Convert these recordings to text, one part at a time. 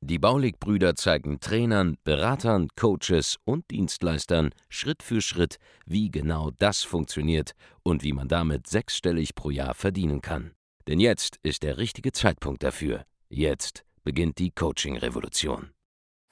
Die Baulig-Brüder zeigen Trainern, Beratern, Coaches und Dienstleistern Schritt für Schritt, wie genau das funktioniert und wie man damit sechsstellig pro Jahr verdienen kann. Denn jetzt ist der richtige Zeitpunkt dafür. Jetzt beginnt die Coaching-Revolution.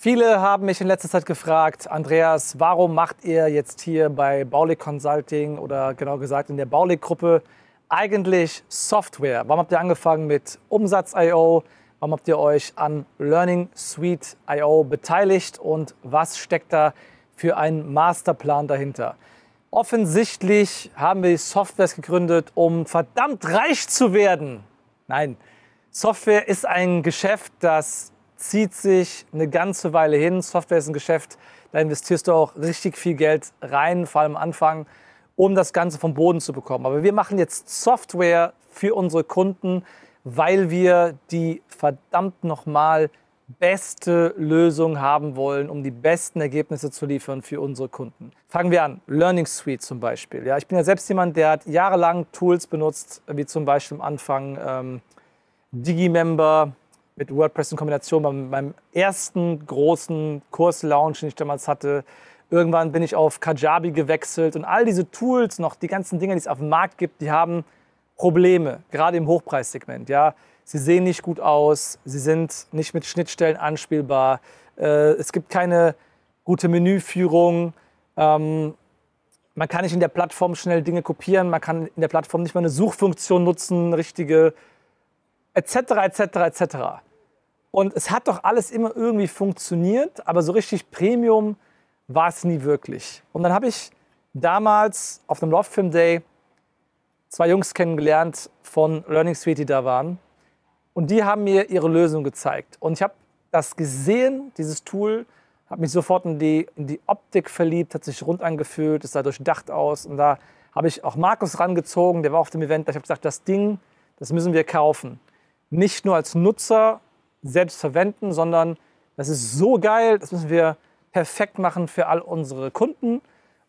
Viele haben mich in letzter Zeit gefragt, Andreas, warum macht ihr jetzt hier bei Baulig Consulting oder genau gesagt in der Baulig-Gruppe eigentlich Software? Warum habt ihr angefangen mit Umsatz.io? Warum habt ihr euch an Learning Suite IO beteiligt und was steckt da für ein Masterplan dahinter? Offensichtlich haben wir Softwares gegründet, um verdammt reich zu werden. Nein, Software ist ein Geschäft, das zieht sich eine ganze Weile hin. Software ist ein Geschäft, da investierst du auch richtig viel Geld rein, vor allem am Anfang, um das Ganze vom Boden zu bekommen. Aber wir machen jetzt Software für unsere Kunden, weil wir die verdammt nochmal beste Lösung haben wollen, um die besten Ergebnisse zu liefern für unsere Kunden. Fangen wir an, Learning Suite zum Beispiel. Ja, ich bin ja selbst jemand, der hat jahrelang Tools benutzt, wie zum Beispiel am Anfang ähm, Digimember mit WordPress in Kombination beim, meinem ersten großen Kurs-Launch, den ich damals hatte. Irgendwann bin ich auf Kajabi gewechselt und all diese Tools, noch die ganzen Dinge, die es auf dem Markt gibt, die haben Probleme, gerade im Hochpreissegment. Ja? Sie sehen nicht gut aus, sie sind nicht mit Schnittstellen anspielbar, äh, es gibt keine gute Menüführung, ähm, man kann nicht in der Plattform schnell Dinge kopieren, man kann in der Plattform nicht mal eine Suchfunktion nutzen, richtige, etc., etc., etc. Und es hat doch alles immer irgendwie funktioniert, aber so richtig Premium war es nie wirklich. Und dann habe ich damals auf einem Love Film Day zwei Jungs kennengelernt von Learning Suite, die da waren. Und die haben mir ihre Lösung gezeigt. Und ich habe das gesehen, dieses Tool, habe mich sofort in die, in die Optik verliebt, hat sich rund angefühlt, es sah durchdacht aus. Und da habe ich auch Markus rangezogen, der war auf dem Event. Ich habe gesagt, das Ding, das müssen wir kaufen. Nicht nur als Nutzer selbst verwenden, sondern das ist so geil, das müssen wir perfekt machen für all unsere Kunden.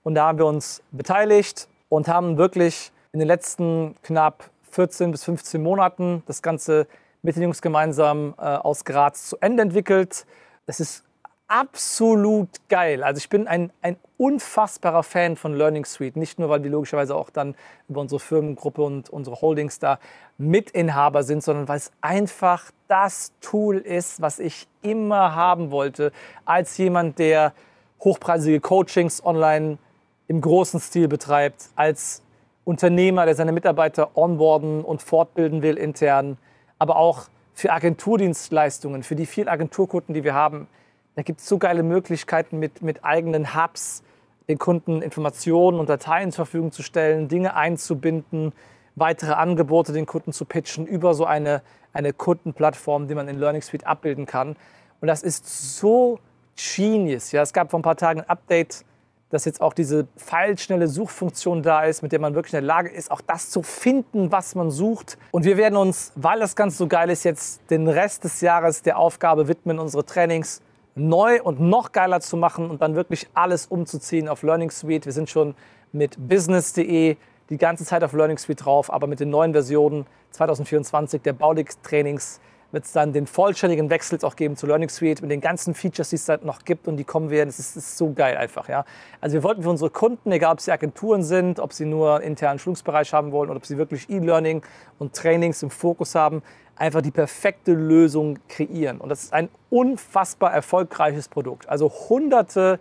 Und da haben wir uns beteiligt und haben wirklich in den letzten knapp 14 bis 15 Monaten das Ganze mit den Jungs gemeinsam äh, aus Graz zu Ende entwickelt. Das ist absolut geil. Also ich bin ein, ein unfassbarer Fan von Learning Suite. Nicht nur, weil wir logischerweise auch dann über unsere Firmengruppe und unsere Holdings da Mitinhaber sind, sondern weil es einfach das Tool ist, was ich immer haben wollte, als jemand, der hochpreisige Coachings online im großen Stil betreibt, als Unternehmer, der seine Mitarbeiter onboarden und fortbilden will intern, aber auch für Agenturdienstleistungen, für die vielen Agenturkunden, die wir haben. Da gibt es so geile Möglichkeiten mit, mit eigenen Hubs, den Kunden Informationen und Dateien zur Verfügung zu stellen, Dinge einzubinden, weitere Angebote den Kunden zu pitchen über so eine, eine Kundenplattform, die man in Learning Suite abbilden kann. Und das ist so genius. Ja, es gab vor ein paar Tagen ein Update dass jetzt auch diese pfeilschnelle Suchfunktion da ist, mit der man wirklich in der Lage ist, auch das zu finden, was man sucht. Und wir werden uns, weil das Ganze so geil ist, jetzt den Rest des Jahres der Aufgabe widmen, unsere Trainings neu und noch geiler zu machen und dann wirklich alles umzuziehen auf Learning Suite. Wir sind schon mit business.de die ganze Zeit auf Learning Suite drauf, aber mit den neuen Versionen 2024 der Baulig-Trainings wird es dann den vollständigen Wechsel auch geben zu Learning Suite mit den ganzen Features, die es da noch gibt und die kommen werden. Das ist, ist so geil einfach. Ja. Also wir wollten für unsere Kunden, egal ob sie Agenturen sind, ob sie nur internen Schulungsbereich haben wollen oder ob sie wirklich E-Learning und Trainings im Fokus haben, einfach die perfekte Lösung kreieren. Und das ist ein unfassbar erfolgreiches Produkt. Also hunderte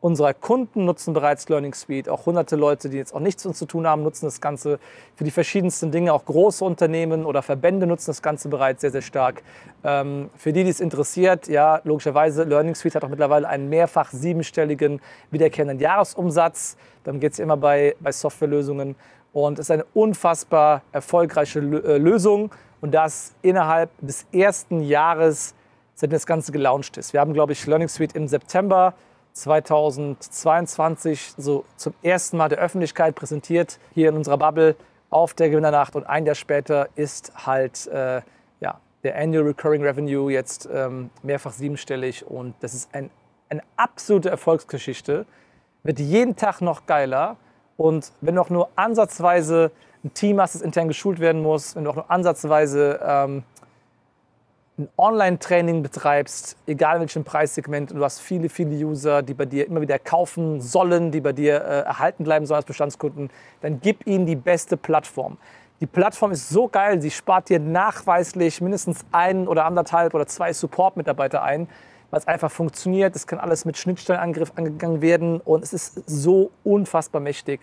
unserer Kunden nutzen bereits Learning Suite. Auch hunderte Leute, die jetzt auch nichts mit uns zu tun haben, nutzen das Ganze für die verschiedensten Dinge. Auch große Unternehmen oder Verbände nutzen das Ganze bereits sehr, sehr stark. Ähm, für die, die es interessiert, ja, logischerweise, Learning Suite hat auch mittlerweile einen mehrfach siebenstelligen wiederkehrenden Jahresumsatz. Dann geht es immer bei, bei Softwarelösungen. Und es ist eine unfassbar erfolgreiche äh, Lösung. Und das innerhalb des ersten Jahres, seitdem das Ganze gelauncht ist. Wir haben, glaube ich, Learning Suite im September 2022 so zum ersten Mal der Öffentlichkeit präsentiert, hier in unserer Bubble auf der Gewinnernacht. Und ein Jahr später ist halt äh, ja, der Annual Recurring Revenue jetzt ähm, mehrfach siebenstellig. Und das ist ein, eine absolute Erfolgsgeschichte. Wird jeden Tag noch geiler. Und wenn du auch nur ansatzweise ein Team hast, das intern geschult werden muss, wenn du auch nur ansatzweise ähm, ein Online-Training betreibst, egal in welchem Preissegment, und du hast viele, viele User, die bei dir immer wieder kaufen sollen, die bei dir äh, erhalten bleiben sollen als Bestandskunden, dann gib ihnen die beste Plattform. Die Plattform ist so geil, sie spart dir nachweislich mindestens ein oder anderthalb oder zwei Support-Mitarbeiter ein, weil es einfach funktioniert. Es kann alles mit Schnittstellenangriff angegangen werden und es ist so unfassbar mächtig.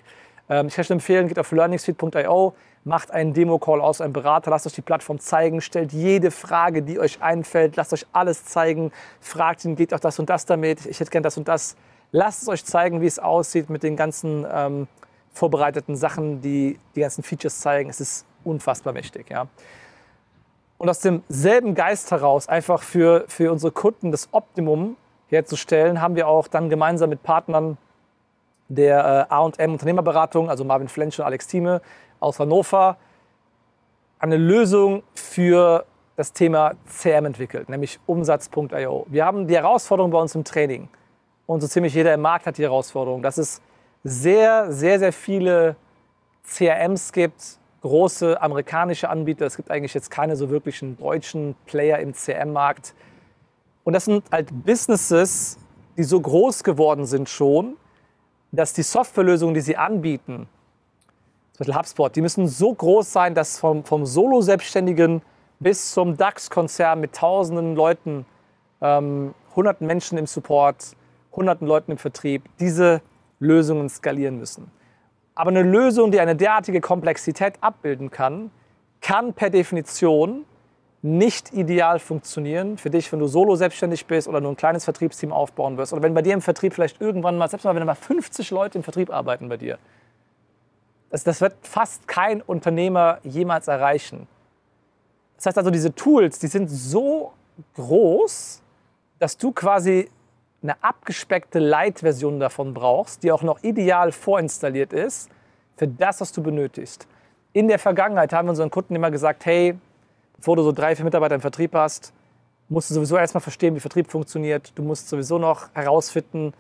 Ähm, ich kann euch empfehlen, geht auf learningsfeed.io, macht einen Demo-Call aus, einem Berater, lasst euch die Plattform zeigen, stellt jede Frage, die euch einfällt, lasst euch alles zeigen, fragt ihn, geht auch das und das damit, ich hätte gern das und das. Lasst es euch zeigen, wie es aussieht mit den ganzen ähm, vorbereiteten Sachen, die die ganzen Features zeigen. Es ist unfassbar mächtig. Ja. Und aus demselben Geist heraus, einfach für, für unsere Kunden das Optimum herzustellen, haben wir auch dann gemeinsam mit Partnern der äh, AM Unternehmerberatung, also Marvin Flensch und Alex Thieme aus Hannover, eine Lösung für das Thema CRM entwickelt, nämlich Umsatz.io. Wir haben die Herausforderung bei uns im Training und so ziemlich jeder im Markt hat die Herausforderung, dass es sehr, sehr, sehr viele CRMs gibt, große amerikanische Anbieter. Es gibt eigentlich jetzt keine so wirklichen deutschen Player im CRM-Markt. Und das sind halt Businesses, die so groß geworden sind schon, dass die Softwarelösungen, die sie anbieten, zum Beispiel HubSpot, die müssen so groß sein, dass vom, vom Solo-Selbstständigen bis zum DAX-Konzern mit tausenden Leuten, ähm, hunderten Menschen im Support, hunderten Leuten im Vertrieb, diese Lösungen skalieren müssen. Aber eine Lösung, die eine derartige Komplexität abbilden kann, kann per Definition nicht ideal funktionieren für dich, wenn du solo selbstständig bist oder nur ein kleines Vertriebsteam aufbauen wirst. Oder wenn bei dir im Vertrieb vielleicht irgendwann mal, selbst mal, wenn mal 50 Leute im Vertrieb arbeiten bei dir. Das, das wird fast kein Unternehmer jemals erreichen. Das heißt also, diese Tools, die sind so groß, dass du quasi eine abgespeckte Light-Version davon brauchst, die auch noch ideal vorinstalliert ist für das, was du benötigst. In der Vergangenheit haben wir unseren Kunden immer gesagt, hey, bevor du so drei, vier Mitarbeiter im Vertrieb hast, musst du sowieso erstmal verstehen, wie Vertrieb funktioniert. Du musst sowieso noch herausfinden,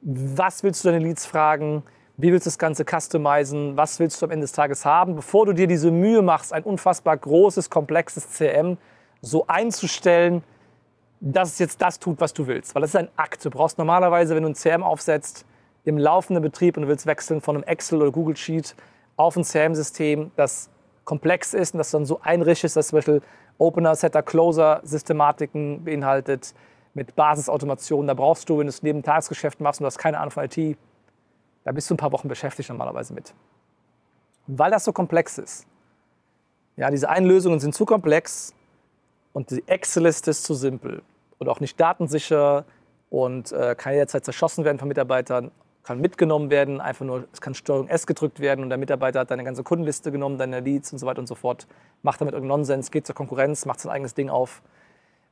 was willst du deine Leads fragen, wie willst du das Ganze customizen, was willst du am Ende des Tages haben, bevor du dir diese Mühe machst, ein unfassbar großes, komplexes CM so einzustellen, dass es jetzt das tut, was du willst. Weil das ist ein Akt. Du brauchst normalerweise, wenn du ein CM aufsetzt, im laufenden Betrieb und du willst wechseln von einem Excel oder Google Sheet auf ein CM-System, das komplex ist und das dann so einrichtet ist, dass zum Beispiel Opener, Setter, Closer Systematiken beinhaltet mit Basisautomation. Da brauchst du, wenn du es neben Tagesgeschäft machst und du hast keine Ahnung von IT, da bist du ein paar Wochen beschäftigt normalerweise mit. Und weil das so komplex ist, ja, diese Einlösungen sind zu komplex und die Excel-Liste ist zu simpel und auch nicht datensicher und äh, kann jederzeit zerschossen werden von Mitarbeitern kann mitgenommen werden, einfach nur, es kann Steuerung S gedrückt werden und der Mitarbeiter hat deine ganze Kundenliste genommen, deine Leads und so weiter und so fort, macht damit irgendeinen Nonsens, geht zur Konkurrenz, macht sein eigenes Ding auf.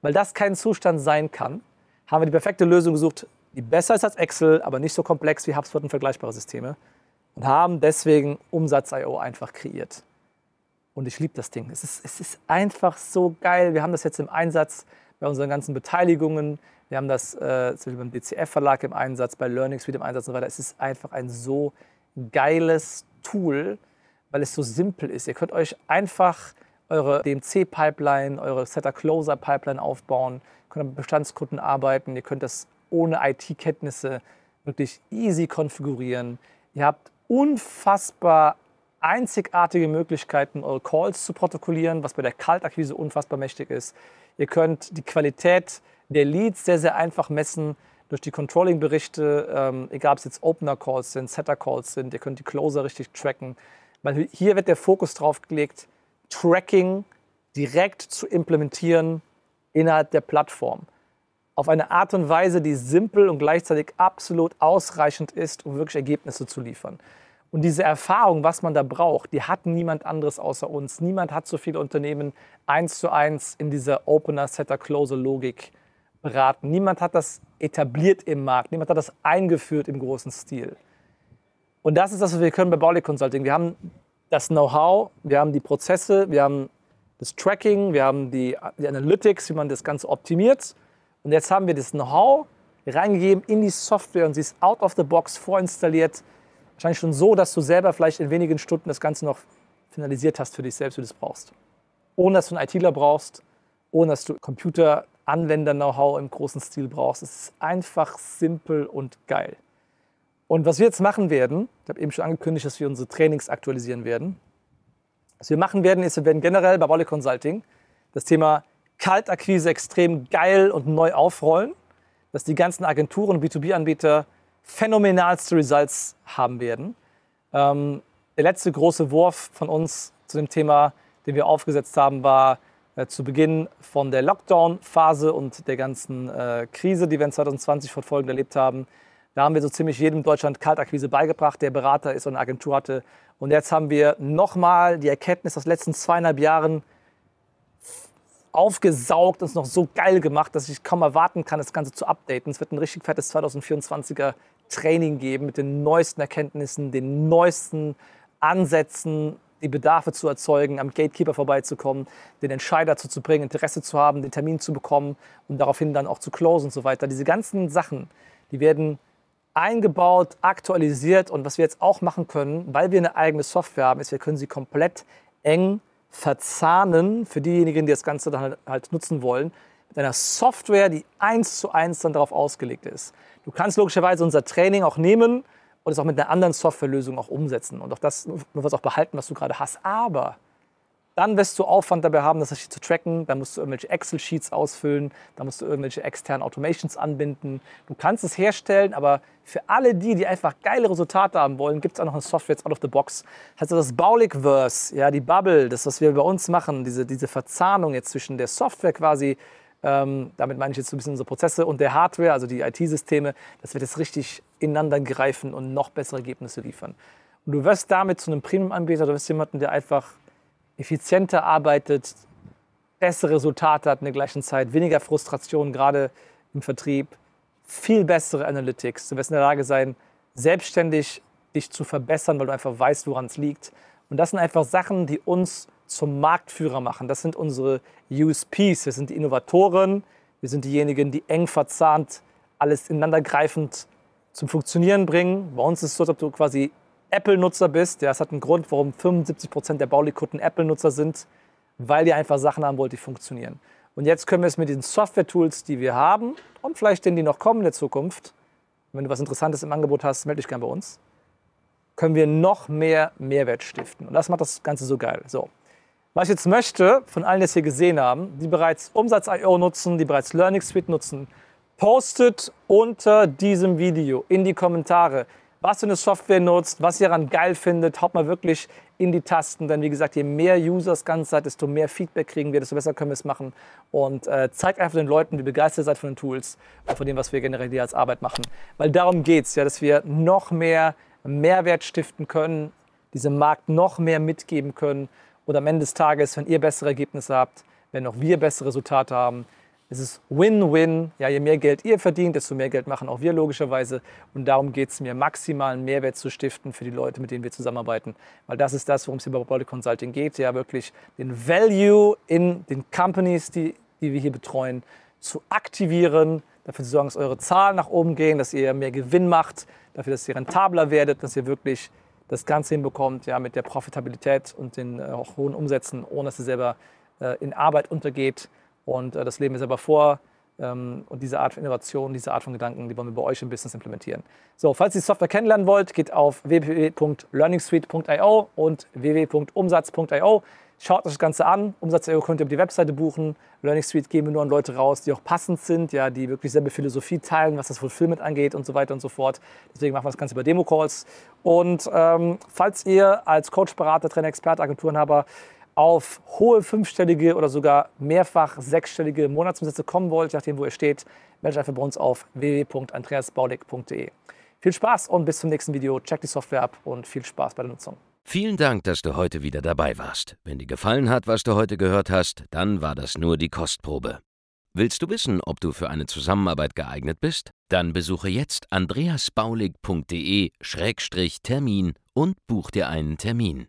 Weil das kein Zustand sein kann, haben wir die perfekte Lösung gesucht, die besser ist als Excel, aber nicht so komplex wie HubSpot und vergleichbare Systeme und haben deswegen Umsatz.io einfach kreiert. Und ich liebe das Ding. Es ist, es ist einfach so geil. Wir haben das jetzt im Einsatz bei unseren ganzen Beteiligungen. Wir haben das äh, zum Beispiel beim DCF-Verlag im Einsatz, bei Learning Suite im Einsatz und so weiter. Es ist einfach ein so geiles Tool, weil es so simpel ist. Ihr könnt euch einfach eure DMC-Pipeline, eure Setter-Closer-Pipeline aufbauen, könnt mit Bestandskunden arbeiten, ihr könnt das ohne IT-Kenntnisse wirklich easy konfigurieren. Ihr habt unfassbar einzigartige Möglichkeiten, eure Calls zu protokollieren, was bei der Kaltakquise unfassbar mächtig ist. Ihr könnt die Qualität der Leads sehr, sehr einfach messen durch die Controlling-Berichte, ähm, egal ob es jetzt Opener-Calls sind, Setter-Calls sind, ihr könnt die Closer richtig tracken. Weil hier wird der Fokus drauf gelegt, Tracking direkt zu implementieren innerhalb der Plattform. Auf eine Art und Weise, die simpel und gleichzeitig absolut ausreichend ist, um wirklich Ergebnisse zu liefern. Und diese Erfahrung, was man da braucht, die hat niemand anderes außer uns. Niemand hat so viele Unternehmen eins zu eins in dieser Opener-Setter-Closer-Logik beraten. Niemand hat das etabliert im Markt. Niemand hat das eingeführt im großen Stil. Und das ist das, was wir können bei Baulig Consulting. Wir haben das Know-how, wir haben die Prozesse, wir haben das Tracking, wir haben die, die Analytics, wie man das Ganze optimiert. Und jetzt haben wir das Know-how reingegeben in die Software und sie ist out of the box vorinstalliert. Wahrscheinlich schon so, dass du selber vielleicht in wenigen Stunden das Ganze noch finalisiert hast für dich selbst, wie du es brauchst. Ohne dass du einen ITler brauchst, ohne dass du Computer-Anwender-Know-how im großen Stil brauchst. Es ist einfach simpel und geil. Und was wir jetzt machen werden, ich habe eben schon angekündigt, dass wir unsere Trainings aktualisieren werden. Was wir machen werden, ist, wir werden generell bei Wolle Consulting das Thema Kaltakquise extrem geil und neu aufrollen, dass die ganzen Agenturen und B2B-Anbieter phänomenalste Results haben werden. Ähm, der letzte große Wurf von uns zu dem Thema, den wir aufgesetzt haben, war äh, zu Beginn von der Lockdown-Phase und der ganzen äh, Krise, die wir in 2020 fortfolgend erlebt haben, da haben wir so ziemlich jedem Deutschland Kaltakquise beigebracht, der Berater ist und eine Agentur hatte. Und jetzt haben wir nochmal die Erkenntnis aus den letzten zweieinhalb Jahren aufgesaugt und es noch so geil gemacht, dass ich kaum erwarten kann, das Ganze zu updaten. Es wird ein richtig fettes 2024er Training geben mit den neuesten Erkenntnissen, den neuesten Ansätzen, die Bedarfe zu erzeugen, am Gatekeeper vorbeizukommen, den Entscheider dazu zu bringen, Interesse zu haben, den Termin zu bekommen und daraufhin dann auch zu closen und so weiter. Diese ganzen Sachen, die werden eingebaut, aktualisiert und was wir jetzt auch machen können, weil wir eine eigene Software haben, ist, wir können sie komplett eng verzahnen für diejenigen, die das Ganze dann halt, halt nutzen wollen, mit einer Software, die eins zu eins dann darauf ausgelegt ist. Du kannst logischerweise unser Training auch nehmen und es auch mit einer anderen Softwarelösung auch umsetzen und auch das nur was auch behalten, was du gerade hast. Aber dann wirst du Aufwand dabei haben, das zu tracken. Dann musst du irgendwelche Excel-Sheets ausfüllen. Dann musst du irgendwelche externen Automations anbinden. Du kannst es herstellen, aber für alle die, die einfach geile Resultate haben wollen, gibt es auch noch eine Software jetzt out of the box. Also das Baulig-Verse, ja, die Bubble, das, was wir bei uns machen, diese, diese Verzahnung jetzt zwischen der Software quasi, ähm, damit meine ich jetzt so ein bisschen unsere Prozesse und der Hardware, also die IT-Systeme, das wird jetzt richtig ineinander greifen und noch bessere Ergebnisse liefern. Und du wirst damit zu einem Premium-Anbieter, du wirst jemanden, der einfach effizienter arbeitet, bessere Resultate hat in der gleichen Zeit, weniger Frustration, gerade im Vertrieb, viel bessere Analytics. Du wirst in der Lage sein, selbstständig dich zu verbessern, weil du einfach weißt, woran es liegt. Und das sind einfach Sachen, die uns zum Marktführer machen. Das sind unsere USPs. Wir sind die Innovatoren. Wir sind diejenigen, die eng verzahnt alles ineinandergreifend zum Funktionieren bringen. Bei uns ist es so, ob du quasi Apple-Nutzer bist, ja, das hat einen Grund, warum 75 Prozent der Baulikunden Apple-Nutzer sind, weil ihr einfach Sachen haben wollt, die funktionieren. Und jetzt können wir es mit diesen Software-Tools, die wir haben und vielleicht denen, die noch kommen in der Zukunft, wenn du was Interessantes im Angebot hast, melde dich gerne bei uns, können wir noch mehr Mehrwert stiften. Und das macht das Ganze so geil. So. Was ich jetzt möchte, von allen, die es hier gesehen haben, die bereits Umsatz.io nutzen, die bereits Learning Suite nutzen, postet unter diesem Video in die Kommentare, was für eine Software nutzt, was ihr daran geil findet. Haut mal wirklich in die Tasten, denn wie gesagt, je mehr Users ganz seid, desto mehr Feedback kriegen wir, desto besser können wir es machen. Und äh, zeigt einfach den Leuten, wie begeistert ihr seid von den Tools und von dem, was wir generell hier als Arbeit machen. Weil darum geht es, ja, dass wir noch mehr Mehrwert stiften können, diesem Markt noch mehr mitgeben können. Und am Ende des Tages, wenn ihr bessere Ergebnisse habt, wenn auch wir bessere Resultate haben, es ist Win-Win. Ja, je mehr Geld ihr verdient, desto mehr Geld machen auch wir logischerweise. Und darum geht es mir, maximalen Mehrwert zu stiften für die Leute, mit denen wir zusammenarbeiten. Weil das ist das, worum es hier bei Body Consulting geht. Ja, wirklich den Value in den Companies, die, die wir hier betreuen, zu aktivieren, dafür zu sorgen, dass eure Zahlen nach oben gehen, dass ihr mehr Gewinn macht, dafür, dass ihr rentabler werdet, dass ihr wirklich das Ganze hinbekommt, ja, mit der Profitabilität und den äh, hohen Umsätzen, ohne dass ihr selber äh, in Arbeit untergeht. Und äh, das leben wir selber vor. Ähm, und diese Art von Innovation, diese Art von Gedanken, die wollen wir bei euch im Business implementieren. So, falls ihr die Software kennenlernen wollt, geht auf www.learningsuite.io und www.umsatz.io. Schaut euch das Ganze an. Umsatz.io könnt ihr über die Webseite buchen. Learning Suite geben wir nur an Leute raus, die auch passend sind, ja, die wirklich selbe Philosophie teilen, was das Fulfillment angeht und so weiter und so fort. Deswegen machen wir das Ganze über Demo-Calls. Und ähm, falls ihr als Coach, Berater, Trainer, Experte, Agenturenhaber auf hohe fünfstellige oder sogar mehrfach sechsstellige Monatsumsätze kommen wollt, je nachdem, wo ihr steht, meldet euch einfach bei uns auf www.andreasbaulig.de. Viel Spaß und bis zum nächsten Video. Check die Software ab und viel Spaß bei der Nutzung. Vielen Dank, dass du heute wieder dabei warst. Wenn dir gefallen hat, was du heute gehört hast, dann war das nur die Kostprobe. Willst du wissen, ob du für eine Zusammenarbeit geeignet bist? Dann besuche jetzt andreasbaulig.de-termin und buch dir einen Termin.